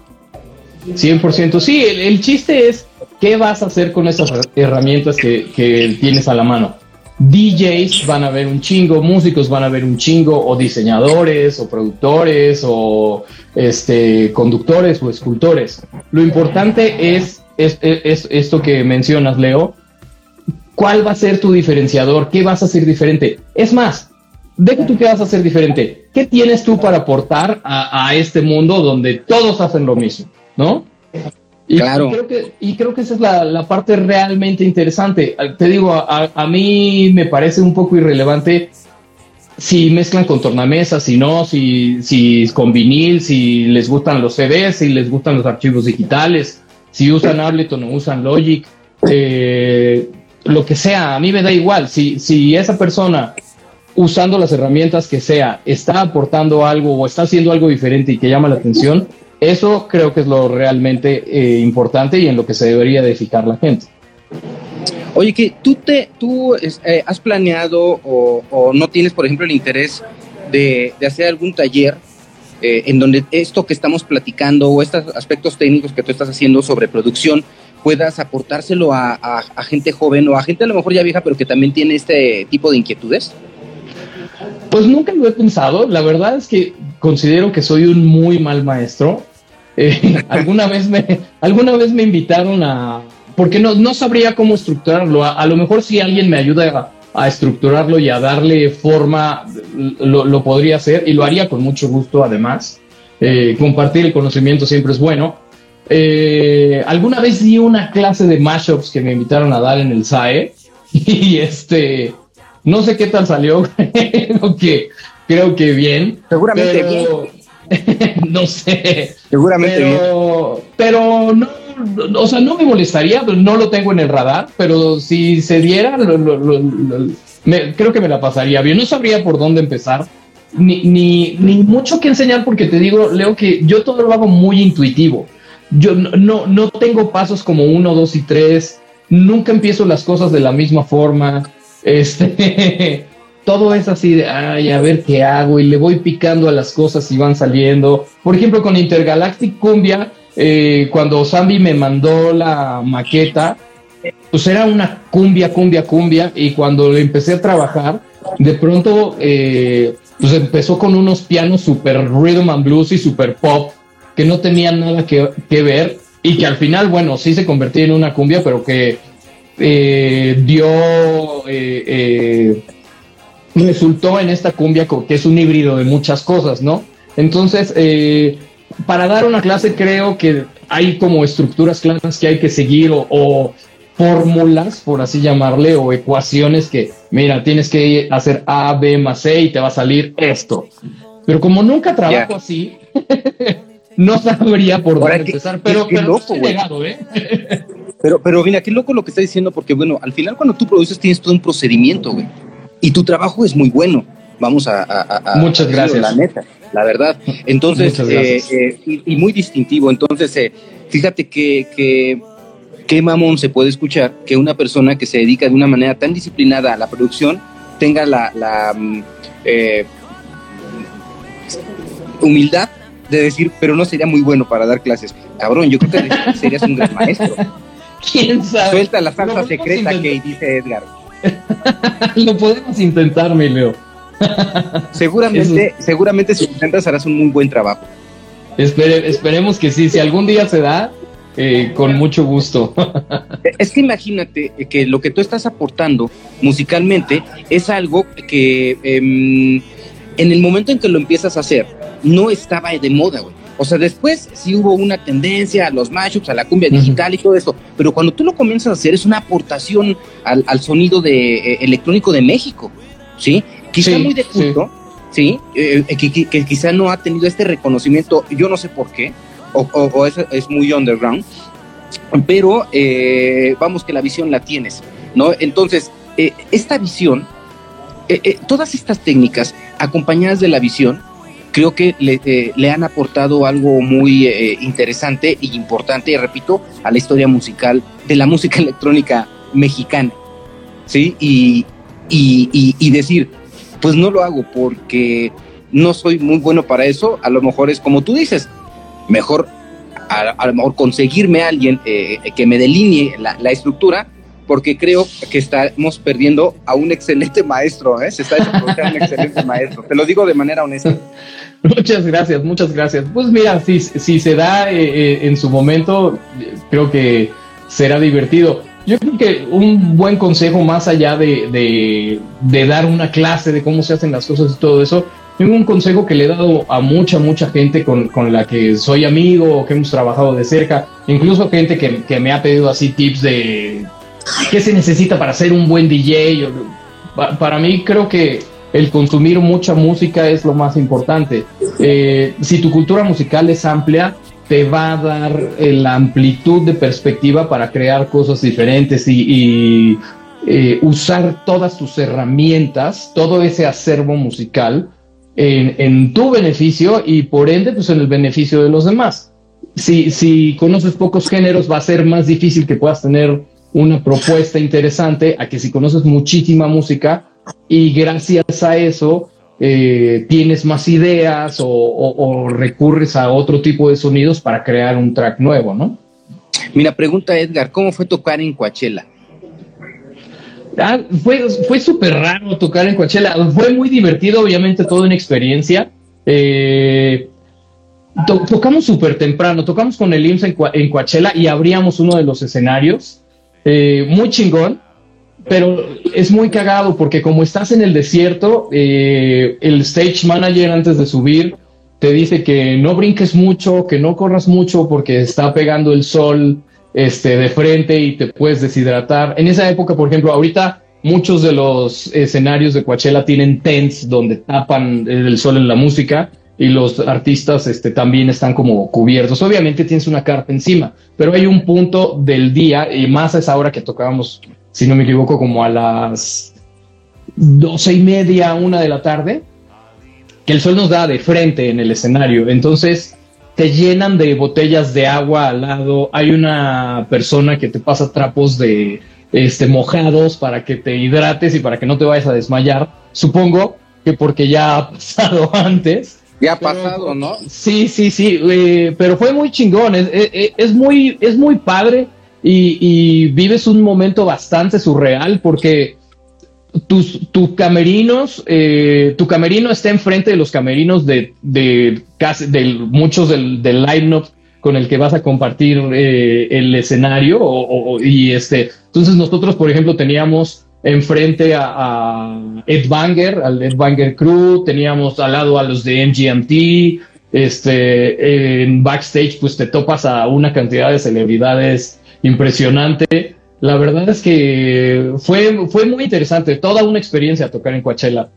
100%. Sí, el, el chiste es qué vas a hacer con esas herramientas que, que tienes a la mano. DJs van a ver un chingo, músicos van a ver un chingo, o diseñadores, o productores, o este, conductores o escultores. Lo importante es, es, es, esto que mencionas, Leo. ¿Cuál va a ser tu diferenciador? ¿Qué vas a hacer diferente? Es más, deja tú qué vas a hacer diferente. ¿Qué tienes tú para aportar a este mundo donde todos hacen lo mismo? ¿No? Y, Claro. creo que, y creo que esa es la, la parte realmente interesante. Te digo, a, a mí me parece un poco irrelevante si mezclan con tornamesas, si no, si, si con vinil, si les gustan los CDs, si les gustan los archivos digitales, si usan Ableton o usan Logic, eh, lo que sea, a mí me da igual. Si, si esa persona usando las herramientas que sea está aportando algo o está haciendo algo diferente y que llama la atención, eso creo que es lo realmente eh, importante y en lo que se debería de fijar la gente. Oye, que tú te, tú eh, has planeado o, o no tienes, por ejemplo, el interés de, de hacer algún taller eh, en donde esto que estamos platicando o estos aspectos técnicos que tú estás haciendo sobre producción puedas aportárselo a, a- a gente joven o a gente a lo mejor ya vieja, pero que también tiene este tipo de inquietudes? Pues nunca lo he pensado. La verdad es que considero que soy un muy mal maestro. Eh, alguna vez me, alguna vez me invitaron a, porque no, no sabría cómo estructurarlo. A, a lo mejor si alguien me ayuda a, a estructurarlo y a darle forma, lo, lo podría hacer y lo haría con mucho gusto. Además, Eh, compartir el conocimiento siempre es bueno. Eh, alguna vez di una clase de mashups que me invitaron a dar en el SAE y este no sé qué tal salió, creo que, creo que bien. Seguramente pero- no sé. Seguramente pero, pero no, o sea, no me molestaría, no lo tengo en el radar, pero si se diera, lo- lo- lo- lo- me- creo que me la pasaría bien. No sabría por dónde empezar, ni, ni, ni mucho que enseñar, porque te digo, Leo, que yo todo lo hago muy intuitivo. Yo no, no, no tengo pasos como uno, dos y tres. Nunca empiezo las cosas de la misma forma. Este, todo es así de, ay, a ver qué hago y le voy picando a las cosas y van saliendo. Por ejemplo, con Intergalactic Cumbia, eh, cuando Zambi me mandó la maqueta, pues era una cumbia, cumbia, cumbia, y cuando empecé a trabajar, de pronto, eh, pues empezó con unos pianos super rhythm and blues y super pop, que no tenían nada que, que ver, y que al final, bueno, sí se convertía en una cumbia, pero que eh, dio, eh, resultó en esta cumbia que es un híbrido de muchas cosas, ¿no? Entonces, para dar una clase creo que hay como estructuras claras que hay que seguir o, fórmulas, por así llamarle, o ecuaciones que, mira, tienes que hacer A, B más C y te va a salir esto. Pero como nunca trabajo así, no sabría por dónde empezar, pero, qué, loco, ¿eh? pero, pero mira, qué loco lo que está diciendo, porque bueno, al final cuando tú produces tienes todo un procedimiento, güey. Y tu trabajo es muy bueno. Vamos a... Muchas gracias. La neta, la verdad. Entonces, eh, eh, y, muy distintivo. Entonces, eh, fíjate que, que qué mamón se puede escuchar que una persona que se dedica de una manera tan disciplinada a la producción tenga la, la mm, humildad de decir, pero no sería muy bueno para dar clases. Cabrón, yo creo que serías un gran maestro. ¿Quién sabe? Suelta la salsa secreta que dice Edgar. Lo podemos intentar, mi Leo. seguramente, seguramente si intentas harás un muy buen trabajo. esperemos que sí, si algún día se da, eh, con mucho gusto. es que imagínate que lo que tú estás aportando musicalmente es algo que em, en el momento en que lo empiezas a hacer, no estaba de moda, güey. O sea, después sí hubo una tendencia a los mashups, a la cumbia digital y todo eso, pero cuando tú lo comienzas a hacer es una aportación al, sonido de, eh, electrónico de México, ¿sí? Quizá muy de culto, ¿sí? Eh, eh, que, quizá no ha tenido este reconocimiento, yo no sé por qué, o, es, muy underground, pero vamos que la visión la tienes, ¿no? Entonces, esta visión, todas estas técnicas acompañadas de la visión, creo que le, eh, le han aportado algo muy eh, interesante y importante, repito, a la historia musical de la música electrónica mexicana. ¿Sí? Y, y, decir, pues no lo hago porque no soy muy bueno para eso, a lo mejor es como tú dices, mejor a, lo conseguirme a alguien eh, que me delinee la, estructura, porque creo que estamos perdiendo a un excelente maestro, ¿eh? se está desaprovechando un excelente maestro, te lo digo de manera honesta. Muchas gracias, muchas gracias. Pues mira, si, si se da eh, eh, en su momento, creo que será divertido. Yo creo que un buen consejo más allá de, de, dar una clase de cómo se hacen las cosas y todo eso, tengo un consejo que le he dado a mucha, mucha gente con, con la que soy amigo que hemos trabajado de cerca, incluso gente que, que, me ha pedido así tips de qué se necesita para ser un buen DJ. Para mí creo que el consumir mucha música es lo más importante. Eh, si tu cultura musical es amplia, te va a dar eh, la amplitud de perspectiva para crear cosas diferentes y, eh, usar todas tus herramientas, todo ese acervo musical en, tu beneficio y por ende pues en el beneficio de los demás. Si, si conoces pocos géneros va a ser más difícil que puedas tener una propuesta interesante a que si conoces muchísima música y gracias a eso eh, tienes más ideas o, recurres a otro tipo de sonidos para crear un track nuevo, ¿no? Mira, pregunta Edgar, ¿cómo fue tocar en Coachella? Ah, fue fue súper raro tocar en Coachella, fue muy divertido, obviamente toda una experiencia. Eh, tocamos súper temprano, tocamos con el IMSS en, Coachella y abríamos uno de los escenarios, eh, muy chingón pero es muy cagado porque como estás en el desierto, eh, el stage manager antes de subir te dice que no brinques mucho, que no corras mucho porque está pegando el sol este, de frente y te puedes deshidratar. En esa época, por ejemplo, ahorita muchos de los escenarios de Coachella tienen tents donde tapan el sol en la música y los artistas este, también están como cubiertos. Obviamente tienes una carpa encima, pero hay un punto del día, y más a esa hora que tocábamos si no me equivoco, como a las doce y media, una de la tarde, que el sol nos da de frente en el escenario. Entonces te llenan de botellas de agua al lado. Hay una persona que te pasa trapos de este, mojados para que te hidrates y para que no te vayas a desmayar. Supongo que porque ya ha pasado antes. Ya ha pasado, ¿no? Sí, sí, sí, eh, pero fue muy chingón, es, muy, es muy padre y, vives un momento bastante surreal porque tus, camerinos, eh, tu camerino está enfrente de los camerinos de, de, casi, de muchos del, del line-up con el que vas a compartir eh, el escenario y este entonces nosotros por ejemplo teníamos enfrente a, Ed Banger al Ed Banger Crew. Teníamos al lado a los de MGMT este en backstage pues te topas a una cantidad de celebridades impresionante. La verdad es que fue fue muy interesante toda una experiencia tocar en Coachella.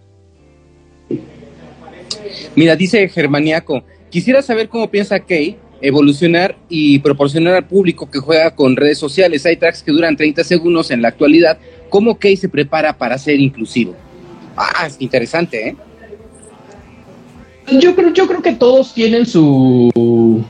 Mira, dice Germaniaco, quisiera saber cómo piensa Kay evolucionar y proporcionar al público que juega con redes sociales. Hay tracks que duran 30 segundos en la actualidad. ¿Cómo Kay se prepara para ser inclusivo? Ah, es interesante, ¿eh? Yo creo, yo creo que todos tienen su,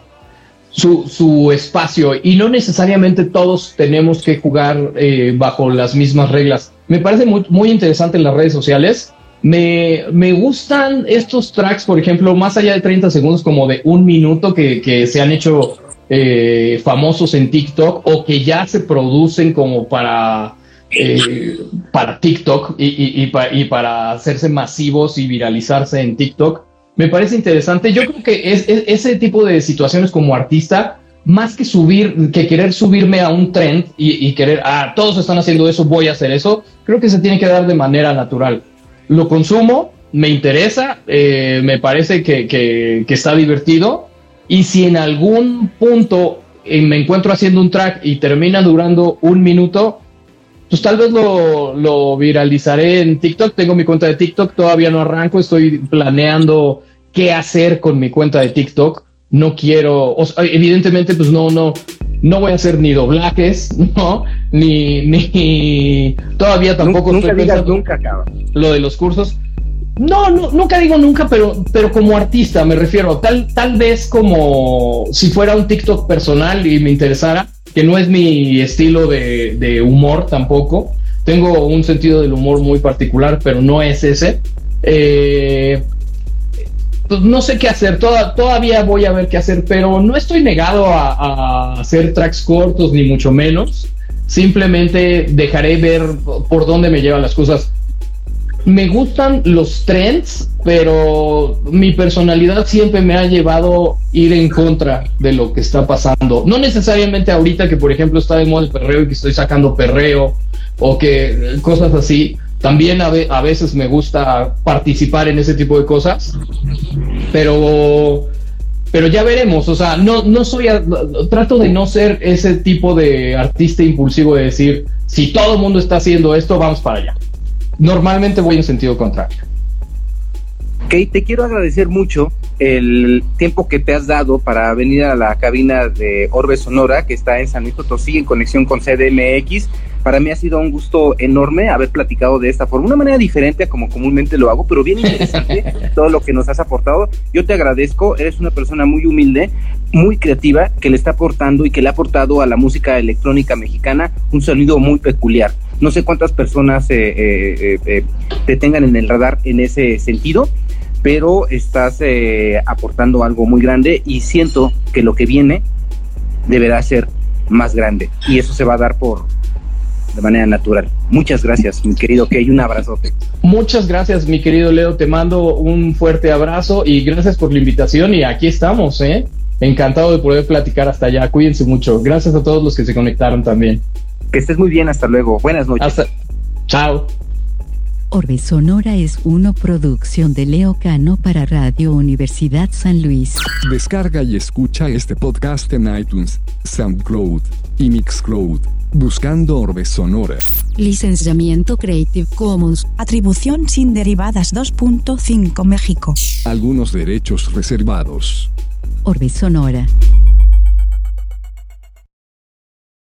su, su espacio y no necesariamente todos tenemos que jugar eh, bajo las mismas reglas. Me parece muy, muy interesante en las redes sociales me, me, gustan estos tracks, por ejemplo, más allá de 30 segundos, como de un minuto, que, que se han hecho eh, famosos en TikTok o que ya se producen como para, eh, para TikTok y, y, y, para hacerse masivos y viralizarse en TikTok. Me parece interesante. Yo creo que es, ese tipo de situaciones como artista, más que subir, que querer subirme a un trend y, y querer, ah, todos están haciendo eso, voy a hacer eso, creo que se tiene que dar de manera natural lo consumo, me interesa, eh, me parece que, está divertido y si en algún punto eh, me encuentro haciendo un track y termina durando un minuto, pues tal vez lo, viralizaré en TikTok. Tengo mi cuenta de TikTok, todavía no arranco, estoy planeando qué hacer con mi cuenta de TikTok. No quiero, evidentemente, pues no, no, no voy a hacer ni doblajes, ¿no? Ni, ni todavía tampoco. Nunca, digas nunca, cabrón. Lo de los cursos. No, no, nunca digo nunca, pero, pero como artista me refiero, tal, tal vez como si fuera un TikTok personal y me interesara, que no es mi estilo de, de humor tampoco. Tengo un sentido del humor muy particular, pero no es ese. Eh, pues, no sé qué hacer, todavía voy a ver qué hacer, pero no estoy negado a, hacer tracks cortos, ni mucho menos. Simplemente dejaré ver por dónde me llevan las cosas. Me gustan los trends, pero mi personalidad siempre me ha llevado ir en contra de lo que está pasando. No necesariamente ahorita que, por ejemplo, está de moda el perreo y que estoy sacando perreo o que cosas así, también a, veces me gusta participar en ese tipo de cosas, pero, pero ya veremos. O sea, no, no soy, trato de no ser ese tipo de artista impulsivo de decir, si todo el mundo está haciendo esto, vamos para allá. Normalmente voy en sentido contrario. Kate, te quiero agradecer mucho el tiempo que te has dado para venir a la cabina de Orbe Sonora, que está en San Luis Potosí, en conexión con CDMX. Para mí ha sido un gusto enorme haber platicado de esta forma, una manera diferente a como comúnmente lo hago, pero bien interesante todo lo que nos has aportado. Yo te agradezco, eres una persona muy humilde, muy creativa, que le está aportando y que le ha aportado a la música electrónica mexicana un sonido muy peculiar. No sé cuántas personas eh, eh, eh, te tengan en el radar en ese sentido, pero estás aportando algo muy grande y siento que lo que viene deberá ser más grande y eso se va a dar por, de manera natural. Muchas gracias, mi querido Key, un abrazote. Muchas gracias, mi querido Leo, te mando un fuerte abrazo y gracias por la invitación y aquí estamos, ¿eh? Encantado de poder platicar hasta allá, cuídense mucho. Gracias a todos los que se conectaron también. Que estés muy bien, hasta luego. Buenas noches. Hasta... Chao. Orbe Sonora es una producción de Leo Cano para Radio Universidad San Luis. Descarga y escucha este podcast en iTunes, SoundCloud y Mixcloud buscando Orbe Sonora. Licenciamiento Creative Commons. Atribución sin derivadas 2.5 México. Algunos derechos reservados. Orbe Sonora.